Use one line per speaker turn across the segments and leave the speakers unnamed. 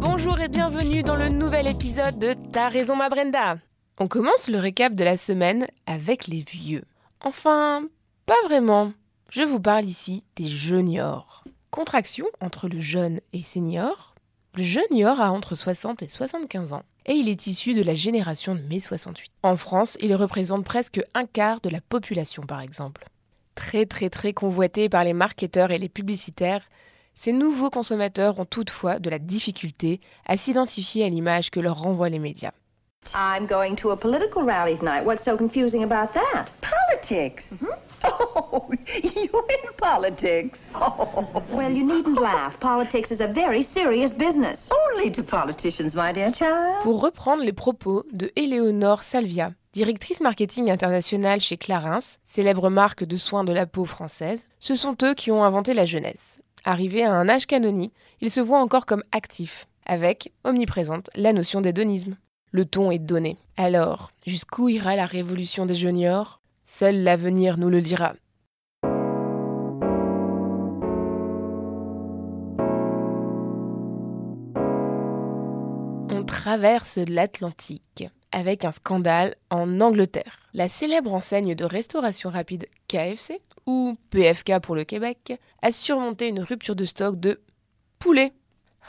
Bonjour et bienvenue dans le nouvel épisode de T'as raison ma Brenda. On commence le récap de la semaine avec les vieux. Enfin, pas vraiment. Je vous parle ici des juniors. Contraction entre le jeune et senior. Le junior a entre 60 et 75 ans et il est issu de la génération de mai 68. En France, il représente presque un quart de la population par exemple. Très très très convoité par les marketeurs et les publicitaires, ces nouveaux consommateurs ont toutefois de la difficulté à s'identifier à l'image que leur renvoient les médias.
I'm going to a political rally tonight. What's so confusing about that?
Politics. Oh, you in politics? Oh,
Well, you needn't laugh. Politics is a very serious business.
only to politicians, my dear child.
Pour reprendre les propos de Éléonore Salvia, directrice marketing internationale chez Clarins, célèbre marque de soins de la peau française, ce sont eux qui ont inventé la jeunesse. Arrivés à un âge canonique, ils se voient encore comme actifs, avec, omniprésente, la notion d'hédonisme. Le ton est donné. Alors, jusqu'où ira la révolution des juniors? Seul l'avenir nous le dira. On traverse l'Atlantique avec un scandale en Angleterre. La célèbre enseigne de restauration rapide KFC, ou PFK pour le Québec, a surmonté une rupture de stock de poulet.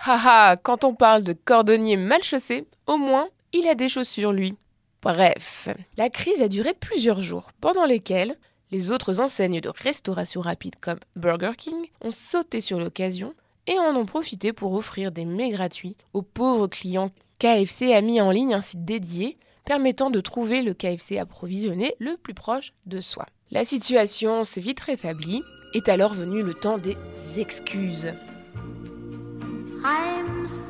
Haha, quand on parle de cordonnier mal chaussé, au moins il a des chaussures lui. Bref, la crise a duré plusieurs jours, pendant lesquels les autres enseignes de restauration rapide comme Burger King ont sauté sur l'occasion et en ont profité pour offrir des mets gratuits aux pauvres clients. KFC a mis en ligne un site dédié permettant de trouver le KFC approvisionné le plus proche de soi. La situation s'est vite rétablie, est alors venu le temps des excuses.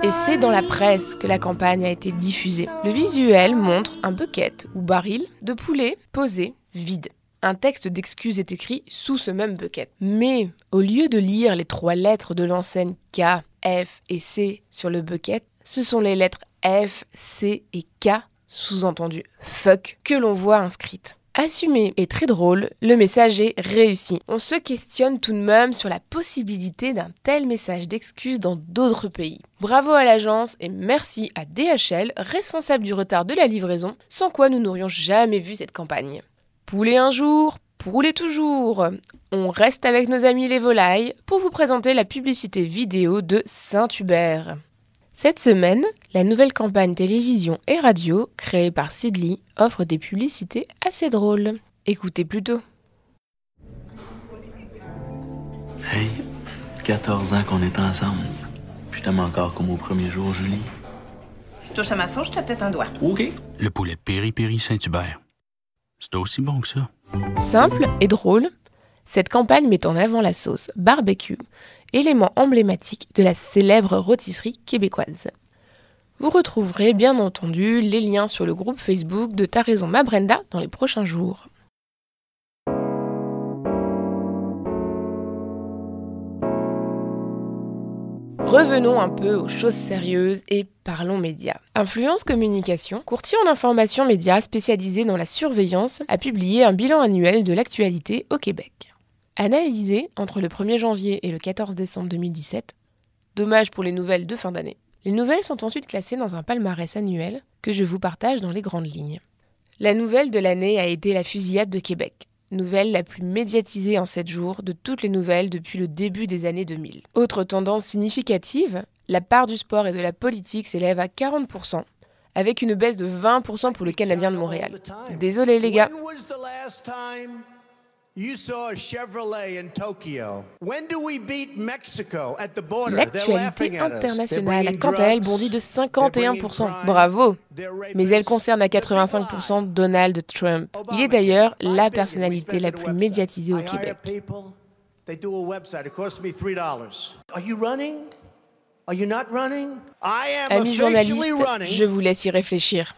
Et c'est dans la presse que la campagne a été diffusée. Le visuel montre un bucket ou baril de poulet posé vide. Un texte d'excuse est écrit sous ce même bucket. Mais au lieu de lire les trois lettres de l'enseigne K, F et C sur le bucket, ce sont les lettres F, C et K, sous-entendu fuck, que l'on voit inscrites. Assumé et très drôle, le message est réussi. On se questionne tout de même sur la possibilité d'un tel message d'excuse dans d'autres pays. Bravo à l'agence et merci à DHL, responsable du retard de la livraison, sans quoi nous n'aurions jamais vu cette campagne. Poulet un jour, poulet toujours. On reste avec nos amis les volailles pour vous présenter la publicité vidéo de Saint-Hubert. Cette semaine, la nouvelle campagne télévision et radio créée par Sidley offre des publicités assez drôles. Écoutez plutôt.
Hey, 14 ans qu'on est ensemble. Je t'aime encore comme au premier jour, Julie.
Tu touches à ma sauce, je te pète un doigt.
OK.
Le poulet Péri-Péri Saint-Hubert. C'est aussi bon que ça.
Simple et drôle, cette campagne met en avant la sauce barbecue, élément emblématique de la célèbre rôtisserie québécoise. Vous retrouverez bien entendu les liens sur le groupe Facebook de Ta raison ma Brenda dans les prochains jours. Revenons un peu aux choses sérieuses et parlons médias. Influence Communication, courtier en information médias spécialisé dans la surveillance, a publié un bilan annuel de l'actualité au Québec. Analysé entre le 1er janvier et le 14 décembre 2017, dommage pour les nouvelles de fin d'année, les nouvelles sont ensuite classées dans un palmarès annuel que je vous partage dans les grandes lignes. La nouvelle de l'année a été la fusillade de Québec, nouvelle la plus médiatisée en 7 jours de toutes les nouvelles depuis le début des années 2000. Autre tendance significative, la part du sport et de la politique s'élève à 40%, avec une baisse de 20% pour le Canadien de Montréal. Désolé les gars. L'actualité internationale, quant à elle, bondit de
They're bringing
51%.
crime.
Bravo Mais elle concerne à
They're big
85%
lies.
Donald Trump. Il est d'ailleurs la personnalité la plus médiatisée au Québec.
They do a website. It costs me three dollars. Are you running? Are you not running? I am
Amis journalistes, je vous laisse y réfléchir.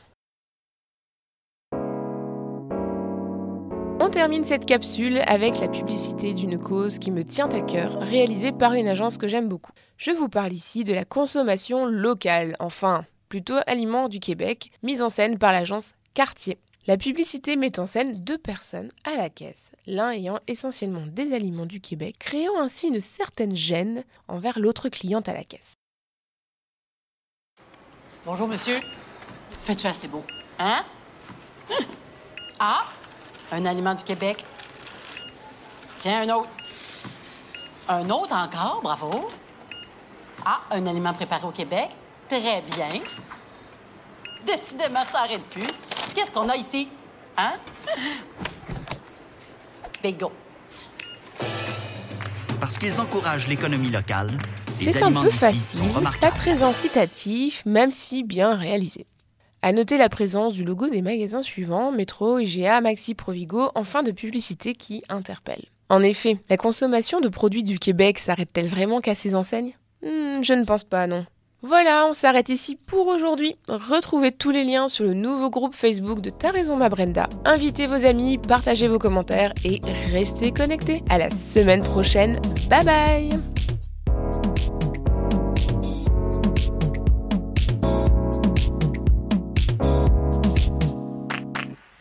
Termine cette capsule avec la publicité d'une cause qui me tient à cœur, réalisée par une agence que j'aime beaucoup. Je vous parle ici de la consommation locale, enfin, plutôt Aliments du Québec, mise en scène par l'agence Cartier. La publicité met en scène deux personnes à la caisse, l'un ayant essentiellement des aliments du Québec, créant ainsi une certaine gêne envers l'autre cliente à la caisse.
Bonjour, monsieur. Fais-tu assez beau? Hein? Ah! Un aliment du Québec. Tiens, un autre. Un autre encore, bravo. Ah, un aliment préparé au Québec. Très bien. Décidément, ça n'arrête plus. Qu'est-ce qu'on a ici? Hein? Bégo.
Parce qu'ils encouragent l'économie locale, les
C'est un
aliments
peu
d'ici
facile,
sont
pas
remarquables.
très incitatif, même si bien réalisé. À noter la présence du logo des magasins suivants, Métro, IGA, Maxi Provigo, en fin de publicité qui interpelle. En effet, la consommation de produits du Québec s'arrête-t-elle vraiment qu'à ces enseignes? Hmm, Je ne pense pas, non. Voilà, on s'arrête ici pour aujourd'hui. Retrouvez tous les liens sur le nouveau groupe Facebook de Ta raison ma Brenda. Invitez vos amis, partagez vos commentaires et restez connectés. À la semaine prochaine. Bye bye